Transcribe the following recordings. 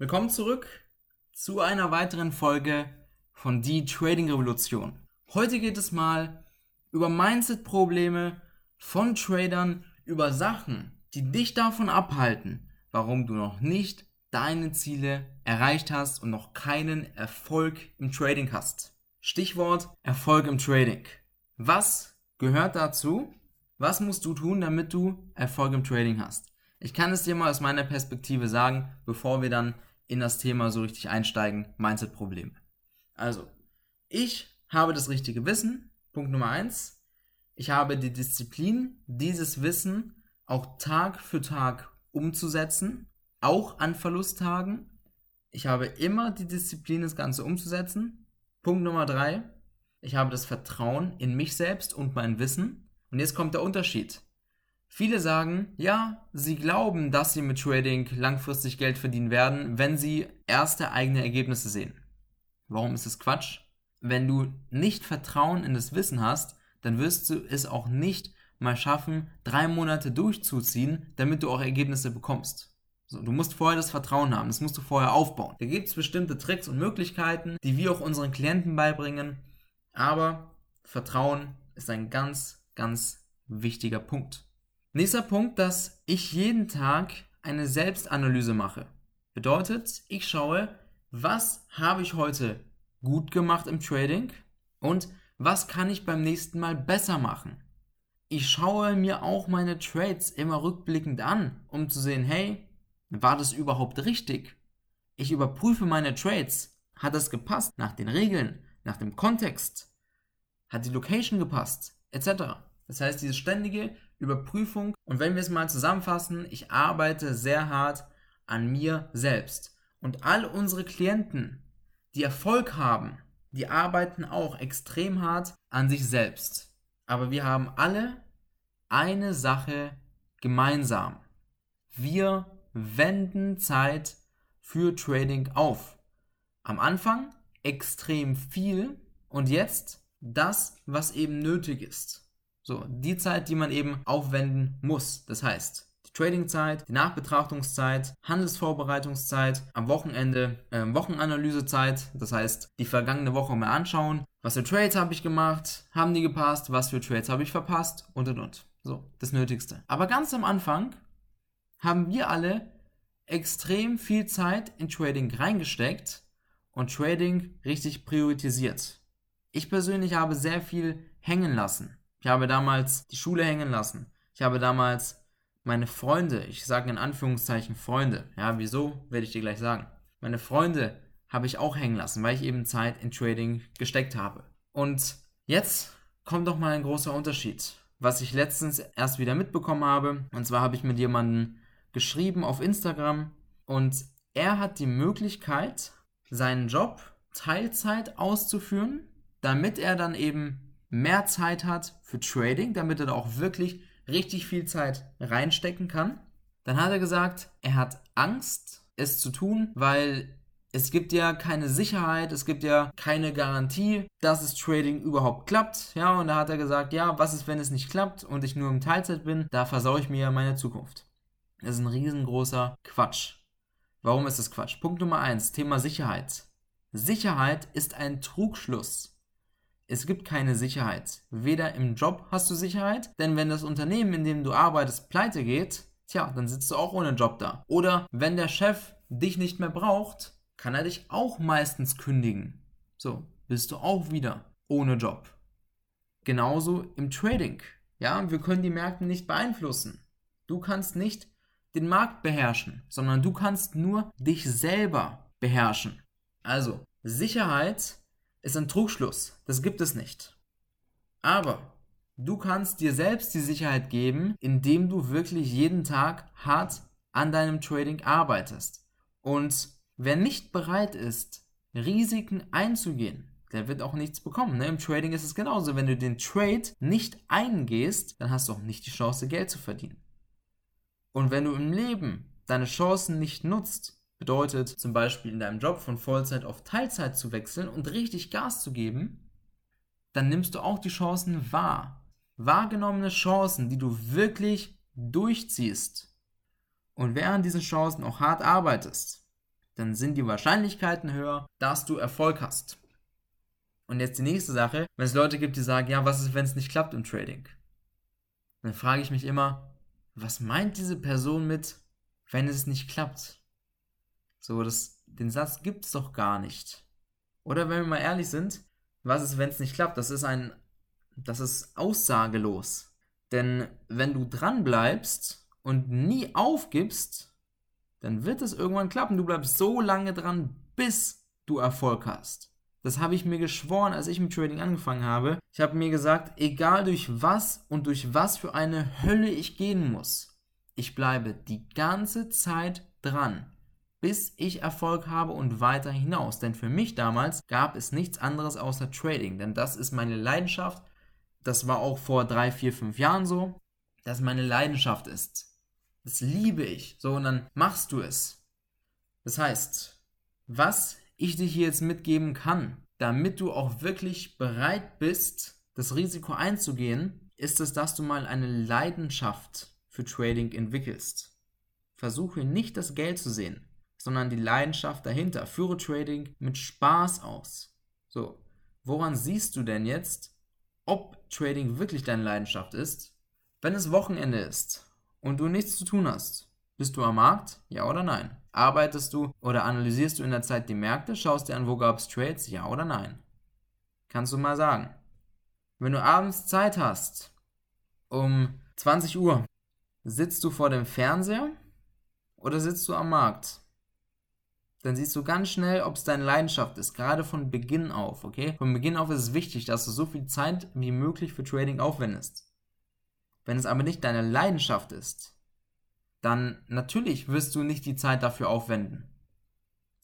Willkommen zurück zu einer weiteren Folge von Die Trading Revolution. Heute geht es mal über Mindset-Probleme von Tradern, über Sachen, die dich davon abhalten, warum du noch nicht deine Ziele erreicht hast und noch keinen Erfolg im Trading hast. Stichwort Erfolg im Trading. Was gehört dazu? Was musst du tun, damit du Erfolg im Trading hast? Ich kann es dir mal aus meiner Perspektive sagen, bevor wir dann in das Thema so richtig einsteigen, Mindset-Probleme. Also, ich habe das richtige Wissen, Punkt Nummer eins. Ich habe die Disziplin, dieses Wissen auch Tag für Tag umzusetzen, auch an Verlusttagen. Ich habe immer die Disziplin, das Ganze umzusetzen. Punkt Nummer drei. Ich habe das Vertrauen in mich selbst und mein Wissen. Und jetzt kommt der Unterschied. Viele sagen, ja, sie glauben, dass sie mit Trading langfristig Geld verdienen werden, wenn sie erste eigene Ergebnisse sehen. Warum ist es Quatsch? Wenn du nicht Vertrauen in das Wissen hast, dann wirst du es auch nicht mal schaffen, drei Monate durchzuziehen, damit du auch Ergebnisse bekommst. So, du musst vorher das Vertrauen haben, das musst du vorher aufbauen. Da gibt es bestimmte Tricks und Möglichkeiten, die wir auch unseren Klienten beibringen, aber Vertrauen ist ein ganz, ganz wichtiger Punkt. Nächster Punkt, dass ich jeden Tag eine Selbstanalyse mache. Bedeutet, ich schaue, was habe ich heute gut gemacht im Trading und was kann ich beim nächsten Mal besser machen. Ich schaue mir auch meine Trades immer rückblickend an, um zu sehen, hey, war das überhaupt richtig? Ich überprüfe meine Trades. Hat das gepasst nach den Regeln, nach dem Kontext? Hat die Location gepasst? Etc. Das heißt, diese ständige Überprüfung. Und wenn wir es mal zusammenfassen, ich arbeite sehr hart an mir selbst. Und all unsere Klienten, die Erfolg haben, die arbeiten auch extrem hart an sich selbst. Aber wir haben alle eine Sache gemeinsam. Wir wenden Zeit für Trading auf. Am Anfang extrem viel und jetzt das, was eben nötig ist. So, die Zeit, die man eben aufwenden muss. Das heißt, die Tradingzeit, die Nachbetrachtungszeit, Handelsvorbereitungszeit, am Wochenende äh, Wochenanalysezeit, das heißt, die vergangene Woche mal anschauen, was für Trades habe ich gemacht, haben die gepasst, was für Trades habe ich verpasst und und und. So, das Nötigste. Aber ganz am Anfang haben wir alle extrem viel Zeit in Trading reingesteckt und Trading richtig priorisiert. Ich persönlich habe sehr viel hängen lassen. Ich habe damals die Schule hängen lassen. Ich habe damals meine Freunde, ich sage in Anführungszeichen Freunde, ja, wieso, werde ich dir gleich sagen. Meine Freunde habe ich auch hängen lassen, weil ich eben Zeit in Trading gesteckt habe. Und jetzt kommt doch mal ein großer Unterschied, was ich letztens erst wieder mitbekommen habe. Und zwar habe ich mit jemandem geschrieben auf Instagram und er hat die Möglichkeit, seinen Job Teilzeit auszuführen, damit er dann eben mehr Zeit hat für Trading, damit er da auch wirklich richtig viel Zeit reinstecken kann. Dann hat er gesagt, er hat Angst, es zu tun, weil es gibt ja keine Sicherheit, es gibt ja keine Garantie, dass das Trading überhaupt klappt. Ja, und da hat er gesagt, ja, was ist, wenn es nicht klappt und ich nur im Teilzeit bin? Da versaue ich mir ja meine Zukunft. Das ist ein riesengroßer Quatsch. Warum ist das Quatsch? Punkt Nummer eins: Thema Sicherheit. Sicherheit ist ein Trugschluss. Es gibt keine Sicherheit. Weder im Job hast du Sicherheit, denn wenn das Unternehmen, in dem du arbeitest, pleite geht, tja, dann sitzt du auch ohne Job da. Oder wenn der Chef dich nicht mehr braucht, kann er dich auch meistens kündigen. So, bist du auch wieder ohne Job. Genauso im Trading. Ja, wir können die Märkte nicht beeinflussen. Du kannst nicht den Markt beherrschen, sondern du kannst nur dich selber beherrschen. Also, Sicherheit ist ein Trugschluss. Das gibt es nicht. Aber du kannst dir selbst die Sicherheit geben, indem du wirklich jeden Tag hart an deinem Trading arbeitest. Und wer nicht bereit ist, Risiken einzugehen, der wird auch nichts bekommen. Ne? Im Trading ist es genauso. Wenn du den Trade nicht eingehst, dann hast du auch nicht die Chance, Geld zu verdienen. Und wenn du im Leben deine Chancen nicht nutzt, Bedeutet zum Beispiel in deinem Job von Vollzeit auf Teilzeit zu wechseln und richtig Gas zu geben, dann nimmst du auch die Chancen wahr. Wahrgenommene Chancen, die du wirklich durchziehst. Und während diesen Chancen auch hart arbeitest, dann sind die Wahrscheinlichkeiten höher, dass du Erfolg hast. Und jetzt die nächste Sache, wenn es Leute gibt, die sagen, ja, was ist, wenn es nicht klappt im Trading? Dann frage ich mich immer, was meint diese Person mit, wenn es nicht klappt? So, das, den Satz gibt es doch gar nicht. Oder wenn wir mal ehrlich sind, was ist, wenn es nicht klappt? Das ist ein, das ist aussagelos. Denn wenn du dran bleibst und nie aufgibst, dann wird es irgendwann klappen. Du bleibst so lange dran, bis du Erfolg hast. Das habe ich mir geschworen, als ich mit Trading angefangen habe. Ich habe mir gesagt, egal durch was und durch was für eine Hölle ich gehen muss, ich bleibe die ganze Zeit dran, bis ich Erfolg habe und weiter hinaus. Denn für mich damals gab es nichts anderes außer Trading, denn das ist meine Leidenschaft. Das war auch vor drei, vier, fünf Jahren so, dass meine Leidenschaft ist. Das liebe ich. So, und dann machst du es. Das heißt, was ich dir hier jetzt mitgeben kann, damit du auch wirklich bereit bist, das Risiko einzugehen, ist es, dass du mal eine Leidenschaft für Trading entwickelst. Versuche nicht das Geld zu sehen, sondern die Leidenschaft dahinter. Führe Trading mit Spaß aus. So, woran siehst du denn jetzt, ob Trading wirklich deine Leidenschaft ist? Wenn es Wochenende ist und du nichts zu tun hast, bist du am Markt? Ja oder nein? Arbeitest du oder analysierst du in der Zeit die Märkte? Schaust dir an, wo gab es Trades? Ja oder nein? Kannst du mal sagen. Wenn du abends Zeit hast, um 20 Uhr, sitzt du vor dem Fernseher oder sitzt du am Markt? Dann siehst du ganz schnell, ob es deine Leidenschaft ist, gerade von Beginn auf, okay? Von Beginn auf ist es wichtig, dass du so viel Zeit wie möglich für Trading aufwendest. Wenn es aber nicht deine Leidenschaft ist, dann natürlich wirst du nicht die Zeit dafür aufwenden.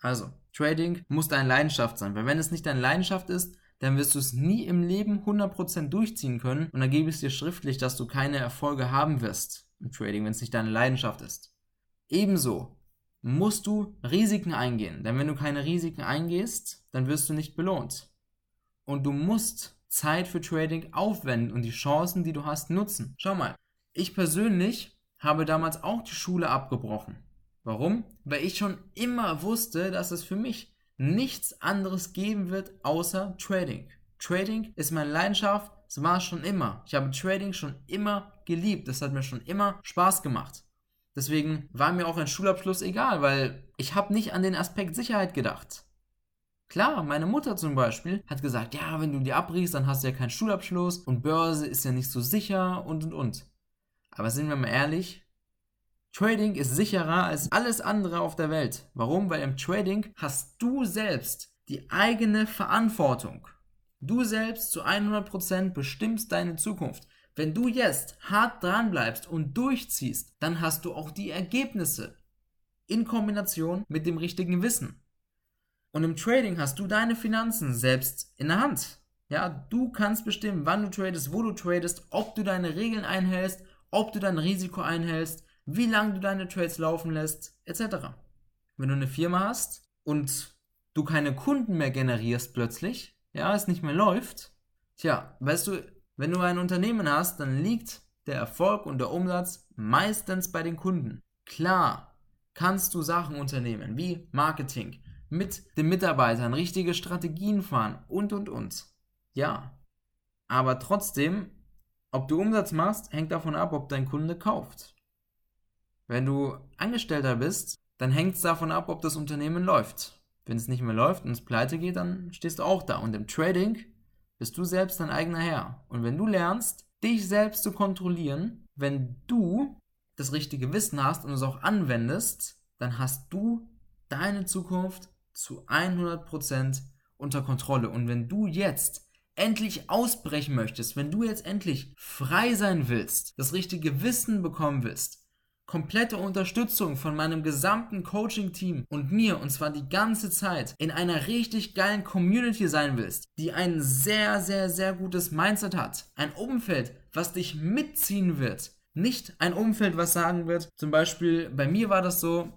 Also, Trading muss deine Leidenschaft sein, weil wenn es nicht deine Leidenschaft ist, dann wirst du es nie im Leben 100% durchziehen können und dann gebe ich es dir schriftlich, dass du keine Erfolge haben wirst im Trading, wenn es nicht deine Leidenschaft ist. Ebenso musst du Risiken eingehen, denn wenn du keine Risiken eingehst, dann wirst du nicht belohnt. Und du musst Zeit für Trading aufwenden und die Chancen, die du hast, nutzen. Schau mal, ich persönlich habe damals auch die Schule abgebrochen. Warum? Weil ich schon immer wusste, dass es für mich nichts anderes geben wird außer Trading. Trading ist meine Leidenschaft, es war schon immer. Ich habe Trading schon immer geliebt, es hat mir schon immer Spaß gemacht. Deswegen war mir auch ein Schulabschluss egal, weil ich habe nicht an den Aspekt Sicherheit gedacht. Klar, meine Mutter zum Beispiel hat gesagt, ja, wenn du die abbrichst, dann hast du ja keinen Schulabschluss und Börse ist ja nicht so sicher und und und. Aber sind wir mal ehrlich, Trading ist sicherer als alles andere auf der Welt. Warum? Weil im Trading hast du selbst die eigene Verantwortung. Du selbst zu 100% bestimmst deine Zukunft. Wenn du jetzt hart dran bleibst und durchziehst, dann hast du auch die Ergebnisse in Kombination mit dem richtigen Wissen. Und im Trading hast du deine Finanzen selbst in der Hand. Ja, du kannst bestimmen, wann du tradest, wo du tradest, ob du deine Regeln einhältst ob du dein Risiko einhältst, wie lange du deine Trades laufen lässt, etc. Wenn du eine Firma hast und du keine Kunden mehr generierst plötzlich, ja, es nicht mehr läuft, tja, weißt du, wenn du ein Unternehmen hast, dann liegt der Erfolg und der Umsatz meistens bei den Kunden. Klar, kannst du Sachen unternehmen wie Marketing, mit den Mitarbeitern richtige Strategien fahren und und und. Ja, aber trotzdem ob du Umsatz machst, hängt davon ab, ob dein Kunde kauft. Wenn du Angestellter bist, dann hängt es davon ab, ob das Unternehmen läuft. Wenn es nicht mehr läuft und es pleite geht, dann stehst du auch da. Und im Trading bist du selbst dein eigener Herr. Und wenn du lernst, dich selbst zu kontrollieren, wenn du das richtige Wissen hast und es auch anwendest, dann hast du deine Zukunft zu 100% unter Kontrolle. Und wenn du jetzt endlich ausbrechen möchtest, wenn du jetzt endlich frei sein willst, das richtige Wissen bekommen willst, komplette Unterstützung von meinem gesamten Coaching-Team und mir, und zwar die ganze Zeit, in einer richtig geilen Community sein willst, die ein sehr, sehr, sehr gutes Mindset hat, ein Umfeld, was dich mitziehen wird, nicht ein Umfeld, was sagen wird, zum Beispiel bei mir war das so,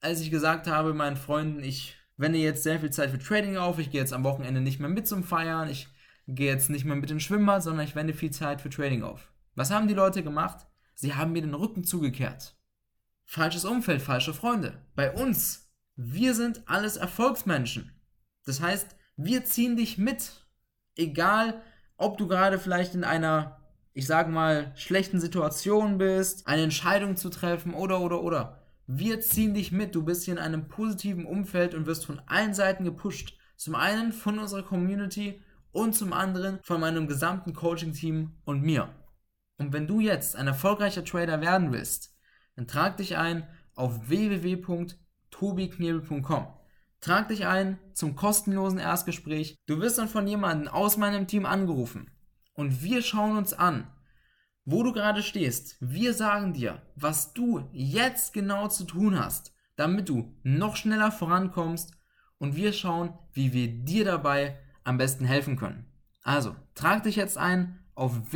als ich gesagt habe meinen Freunden, ich wende jetzt sehr viel Zeit für Trading auf, ich gehe jetzt am Wochenende nicht mehr mit zum Feiern, ich gehe jetzt nicht mehr mit ins Schwimmbad, sondern ich wende viel Zeit für Trading auf. Was haben die Leute gemacht? Sie haben mir den Rücken zugekehrt. Falsches Umfeld, falsche Freunde. Bei uns wir sind alles Erfolgsmenschen. Das heißt, wir ziehen dich mit. Egal, ob du gerade vielleicht in einer, ich sag mal, schlechten Situation bist, eine Entscheidung zu treffen oder, oder, oder. Wir ziehen dich mit. Du bist hier in einem positiven Umfeld und wirst von allen Seiten gepusht. Zum einen von unserer Community und zum anderen von meinem gesamten Coaching-Team und mir. Und wenn du jetzt ein erfolgreicher Trader werden willst, dann trag dich ein auf www.tobiknebel.com. Trag dich ein zum kostenlosen Erstgespräch. Du wirst dann von jemandem aus meinem Team angerufen. Und wir schauen uns an, wo du gerade stehst. Wir sagen dir, was du jetzt genau zu tun hast, damit du noch schneller vorankommst. Und wir schauen, wie wir dir dabei am besten helfen können. Also, trag dich jetzt ein auf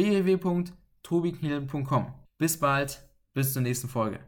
www.tobikniel.com. Bis bald, bis zur nächsten Folge.